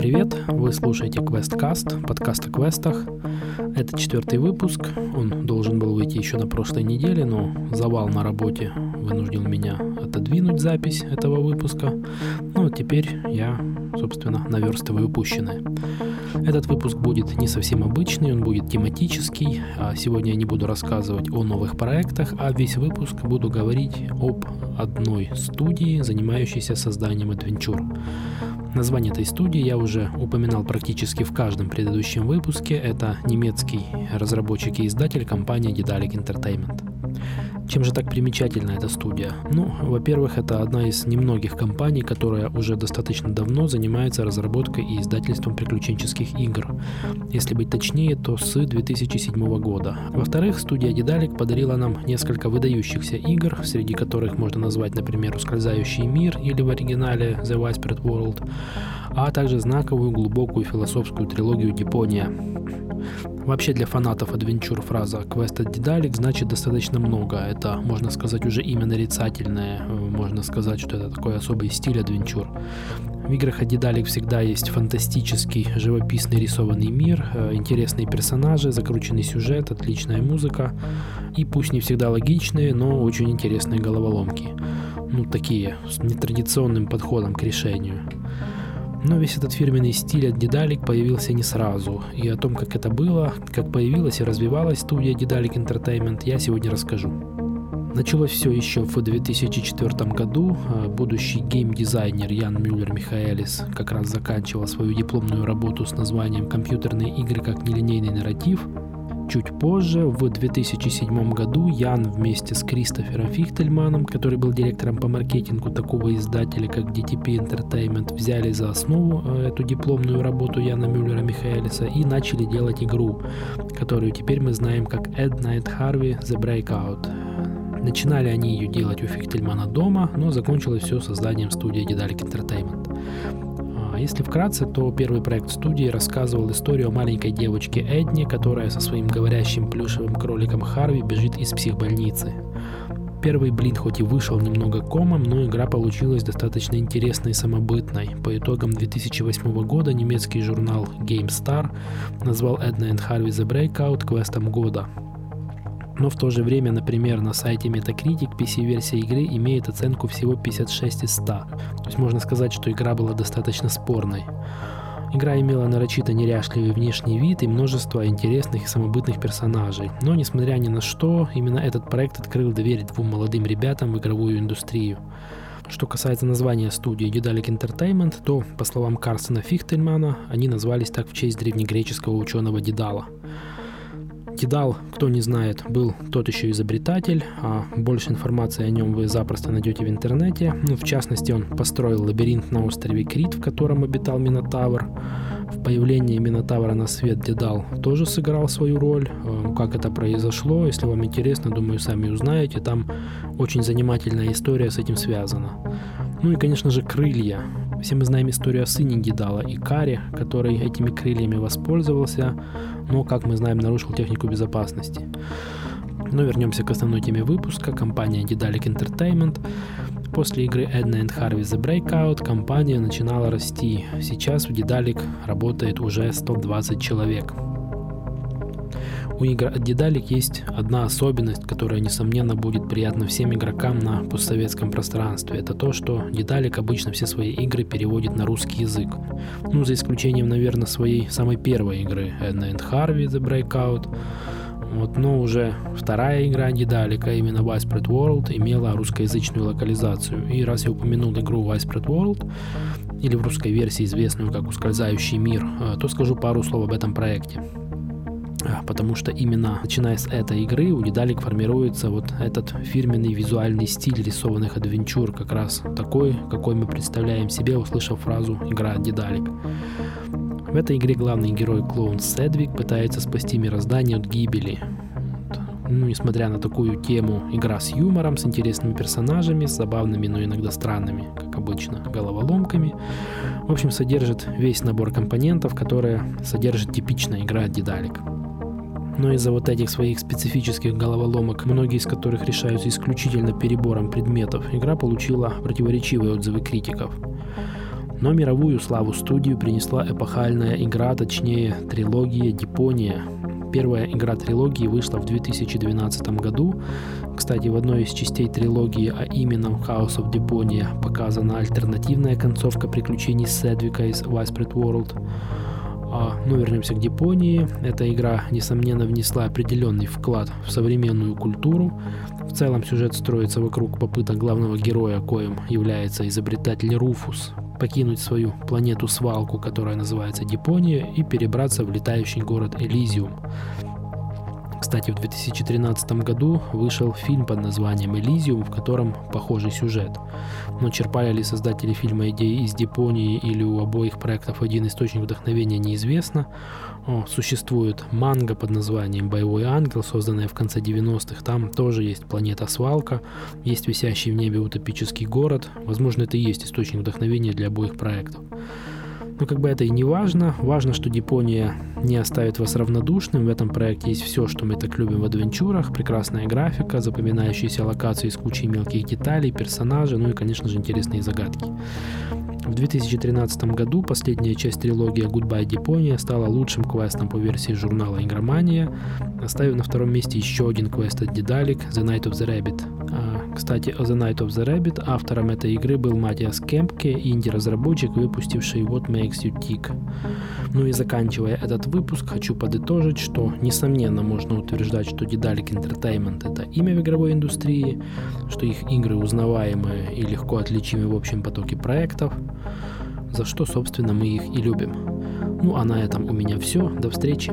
Привет! Вы слушаете QuestCast, подкаст о квестах. Это четвертый выпуск. Он должен был выйти еще на прошлой неделе, но завал на работе вынудил меня отодвинуть запись этого выпуска. Ну вот теперь я, собственно, наверстываю упущенное. Этот выпуск будет не совсем обычный, он будет тематический. А сегодня я не буду рассказывать о новых проектах, а весь выпуск буду говорить об одной студии, занимающейся созданием адвенчур. Название этой студии я уже упоминал практически в каждом предыдущем выпуске. Это немецкий разработчик и издатель компания Dedalic Entertainment. Чем же так примечательна эта студия? Ну, во-первых, это одна из немногих компаний, которая уже достаточно давно занимается разработкой и издательством приключенческих игр. Если быть точнее, то с 2007 года. Во-вторых, студия Dedalic подарила нам несколько выдающихся игр, среди которых можно назвать, например, «Ускользающий мир» или в оригинале «The Whispered World», а также знаковую глубокую философскую трилогию «Япония». Вообще для фанатов адвенчур фраза «Quest от Dedalic» значит достаточно много. Это, можно сказать, уже имя нарицательное. Можно сказать, что это такой особый стиль адвенчур. В играх от Dedalic всегда есть фантастический, живописный рисованный мир, э, интересные персонажи, закрученный сюжет, отличная музыка и пусть не всегда логичные, но очень интересные головоломки. Ну, такие, с нетрадиционным подходом к решению. Но весь этот фирменный стиль от Дедалик появился не сразу, и о том, как это было, как появилась и развивалась студия Дедалик Entertainment, я сегодня расскажу. Началось все еще в 2004 году. А будущий геймдизайнер Ян Мюллер Михаэлис как раз заканчивал свою дипломную работу с названием «Компьютерные игры как нелинейный нарратив», Чуть позже, в 2007 году, Ян вместе с Кристофером Фихтельманом, который был директором по маркетингу такого издателя, как DTP Entertainment, взяли за основу э, эту дипломную работу Яна Мюллера Михаэлиса и начали делать игру, которую теперь мы знаем как Ed Night Harvey The Breakout. Начинали они ее делать у Фихтельмана дома, но закончилось все созданием студии Dedalic Entertainment. Если вкратце, то первый проект студии рассказывал историю о маленькой девочке Эдни, которая со своим говорящим плюшевым кроликом Харви бежит из психбольницы. Первый блин хоть и вышел немного комом, но игра получилась достаточно интересной и самобытной. По итогам 2008 года немецкий журнал GameStar назвал Edna and Harvey The Breakout квестом года но в то же время, например, на сайте Metacritic PC-версия игры имеет оценку всего 56 из 100. То есть можно сказать, что игра была достаточно спорной. Игра имела нарочито неряшливый внешний вид и множество интересных и самобытных персонажей. Но, несмотря ни на что, именно этот проект открыл дверь двум молодым ребятам в игровую индустрию. Что касается названия студии Dedalic Entertainment, то, по словам Карсона Фихтельмана, они назвались так в честь древнегреческого ученого Дедала – Кидал, кто не знает, был тот еще изобретатель, а больше информации о нем вы запросто найдете в интернете. Ну, в частности, он построил лабиринт на острове Крит, в котором обитал Минотавр. В появлении Минотавра на свет Дедал тоже сыграл свою роль. Э, как это произошло, если вам интересно, думаю, сами узнаете. Там очень занимательная история с этим связана. Ну и, конечно же, крылья. Все мы знаем историю о сыне Гидала и Каре, который этими крыльями воспользовался, но, как мы знаем, нарушил технику безопасности. Но вернемся к основной теме выпуска. Компания Dedalic Entertainment. После игры Edna and Harvey The Breakout компания начинала расти. Сейчас в Dedalic работает уже 120 человек. У игр от Dedalic есть одна особенность, которая, несомненно, будет приятна всем игрокам на постсоветском пространстве. Это то, что Dedalic обычно все свои игры переводит на русский язык. Ну, за исключением, наверное, своей самой первой игры Edna and Harvey The Breakout. Вот, но уже вторая игра Дедалика, именно Widespread World, имела русскоязычную локализацию. И раз я упомянул игру Widespread World, или в русской версии известную как «Ускользающий мир», э, то скажу пару слов об этом проекте. А, потому что именно начиная с этой игры у Дедалик формируется вот этот фирменный визуальный стиль рисованных адвенчур, как раз такой, какой мы представляем себе, услышав фразу «игра Дедалик». В этой игре главный герой клоун Седвик пытается спасти мироздание от гибели. Ну, несмотря на такую тему, игра с юмором, с интересными персонажами, с забавными, но иногда странными, как обычно, головоломками. В общем, содержит весь набор компонентов, которые содержит типичная игра Дедалик но из-за вот этих своих специфических головоломок, многие из которых решаются исключительно перебором предметов, игра получила противоречивые отзывы критиков. Но мировую славу студию принесла эпохальная игра, точнее трилогия «Дипония», Первая игра трилогии вышла в 2012 году. Кстати, в одной из частей трилогии, а именно в House of Deponia, показана альтернативная концовка приключений Седвика из Widespread World. А, ну, вернемся к Дипонии. Эта игра, несомненно, внесла определенный вклад в современную культуру. В целом сюжет строится вокруг попыток главного героя, коим является изобретатель Руфус, покинуть свою планету-свалку, которая называется Дипония, и перебраться в летающий город Элизиум. Кстати, в 2013 году вышел фильм под названием «Элизиум», в котором похожий сюжет. Но черпали ли создатели фильма идеи из Дипонии или у обоих проектов один источник вдохновения неизвестно. О, существует манга под названием «Боевой ангел», созданная в конце 90-х. Там тоже есть планета-свалка, есть висящий в небе утопический город. Возможно, это и есть источник вдохновения для обоих проектов. Но как бы это и не важно. Важно, что Дипония не оставит вас равнодушным. В этом проекте есть все, что мы так любим в адвенчурах. Прекрасная графика, запоминающиеся локации с кучей мелких деталей, персонажи, ну и, конечно же, интересные загадки. В 2013 году последняя часть трилогии Goodbye Deponia стала лучшим квестом по версии журнала Игромания, оставив на втором месте еще один квест от Дедалик The Night of the Rabbit. Кстати, о The Night of the Rabbit автором этой игры был Матиас Кемпке, инди-разработчик, выпустивший What Makes You Tick. Ну и заканчивая этот выпуск, хочу подытожить, что несомненно можно утверждать, что Дедалик Entertainment это имя в игровой индустрии, что их игры узнаваемые и легко отличимы в общем потоке проектов, за что, собственно, мы их и любим. Ну а на этом у меня все. До встречи.